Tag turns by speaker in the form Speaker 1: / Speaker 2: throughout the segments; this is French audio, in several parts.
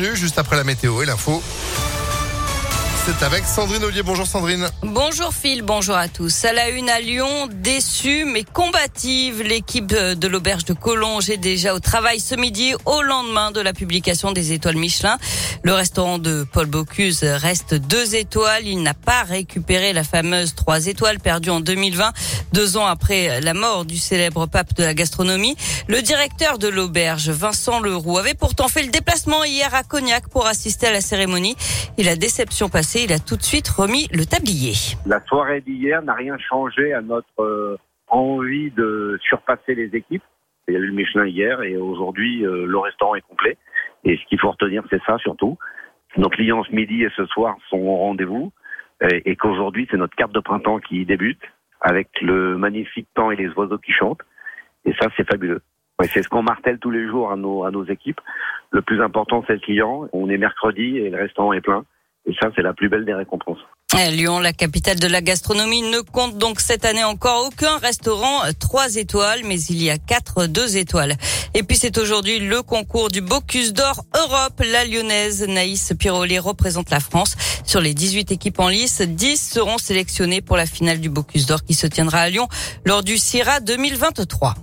Speaker 1: Juste après la météo et l'info. C'est avec Sandrine Ollier. Bonjour Sandrine.
Speaker 2: Bonjour Phil, bonjour à tous. À la une à Lyon, déçue mais combative, l'équipe de l'auberge de Collonges est déjà au travail ce midi au lendemain de la publication des étoiles Michelin. Le restaurant de Paul Bocuse reste deux étoiles. Il n'a pas récupéré la fameuse trois étoiles perdue en 2020, deux ans après la mort du célèbre pape de la gastronomie. Le directeur de l'auberge, Vincent Leroux, avait pourtant fait le déplacement hier à Cognac pour assister à la cérémonie. Et la déception passée, il a tout de suite remis le tablier.
Speaker 3: La soirée d'hier n'a rien changé à notre euh, envie de surpasser les équipes. Il y a eu le Michelin hier et aujourd'hui euh, le restaurant est complet. Et ce qu'il faut retenir, c'est ça surtout. Nos clients ce midi et ce soir sont au rendez-vous et, qu'aujourd'hui c'est notre carte de printemps qui débute avec le magnifique temps et les oiseaux qui chantent. Et ça, c'est fabuleux. C'est ce qu'on martèle tous les jours à nos, à nos équipes. Le plus important, c'est le client. On est mercredi et le restaurant est plein. Et ça, c'est la plus belle des récompenses.
Speaker 2: Lyon, la capitale de la gastronomie, ne compte donc cette année encore aucun restaurant 3 étoiles, mais il y a 4 2 étoiles. Et puis c'est aujourd'hui le concours du Bocuse d'Or Europe. La lyonnaise Naïs Pirolet représente la France. Sur les 18 équipes en lice, 10 seront sélectionnées pour la finale du Bocuse d'Or qui se tiendra à Lyon lors du CIRA 2023.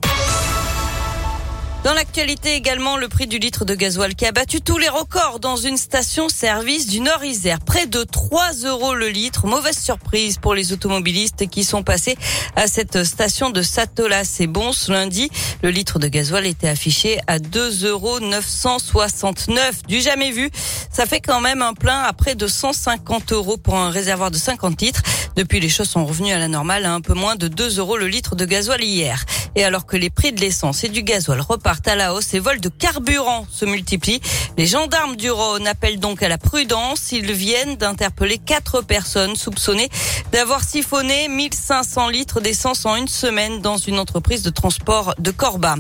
Speaker 2: Dans l'actualité également, le prix du litre de gasoil qui a battu tous les records dans une station-service du Nord-Isère. Près de 3 euros le litre. Mauvaise surprise pour les automobilistes qui sont passés à cette station de Satolas et Bon ce lundi. Le litre de gasoil était affiché à 2 euros 969. Du jamais vu. Ça fait quand même un plein à près de 150 euros pour un réservoir de 50 litres. Depuis, les choses sont revenues à la normale à un peu moins de 2 euros le litre de gasoil hier. Et alors que les prix de l'essence et du gasoil repartent à la hausse, les vols de carburant se multiplient. Les gendarmes du Rhône appellent donc à la prudence. Ils viennent d'interpeller quatre personnes soupçonnées d'avoir siphonné 1500 litres d'essence en une semaine dans une entreprise de transport de Corba.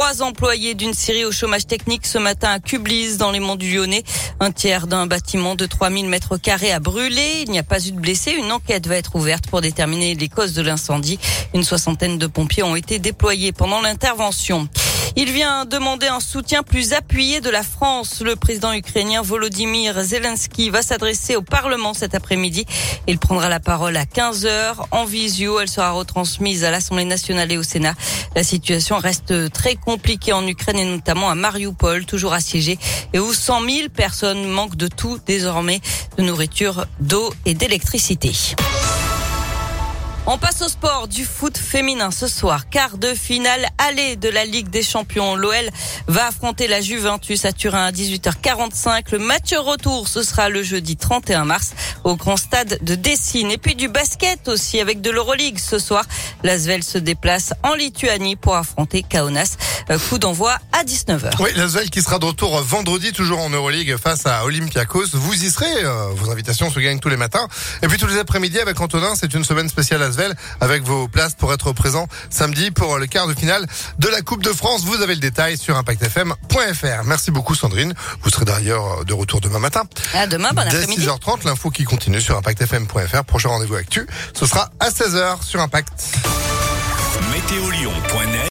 Speaker 2: Trois employés d'une série au chômage technique ce matin à Cublis dans les monts du Lyonnais. Un tiers d'un bâtiment de 3000 mètres carrés a brûlé. Il n'y a pas eu de blessés. Une enquête va être ouverte pour déterminer les causes de l'incendie. Une soixantaine de pompiers ont été déployés pendant l'intervention. Il vient demander un soutien plus appuyé de la France. Le président ukrainien Volodymyr Zelensky va s'adresser au Parlement cet après-midi. Il prendra la parole à 15 heures en visio. Elle sera retransmise à l'Assemblée nationale et au Sénat. La situation reste très compliquée en Ukraine et notamment à Mariupol, toujours assiégée et où 100 000 personnes manquent de tout désormais, de nourriture, d'eau et d'électricité. On passe au sport du foot féminin ce soir. Quart de finale aller de la Ligue des Champions. L'OL va affronter la Juventus à Turin à 18h45. Le match retour, ce sera le jeudi 31 mars au grand stade de Dessine. Et puis du basket aussi avec de l'Euroleague ce soir. L'Asvel se déplace en Lituanie pour affronter Kaunas. Euh, coup d'envoi à 19h.
Speaker 1: Oui, l'Asvel qui sera de retour vendredi toujours en Euroleague face à Olympiakos. Vous y serez. Euh, vos invitations se gagnent tous les matins. Et puis tous les après-midi avec Antonin, c'est une semaine spéciale Asvel avec vos places pour être présent samedi pour le quart de finale de la Coupe de France. Vous avez le détail sur impactfm.fr. Merci beaucoup Sandrine. Vous serez d'ailleurs de retour demain matin.
Speaker 2: À demain, bon
Speaker 1: Dès 6h30, l'info qui continue sur impactfm.fr. Prochain rendez-vous actu, ce sera à 16h sur Impact. Météolion.net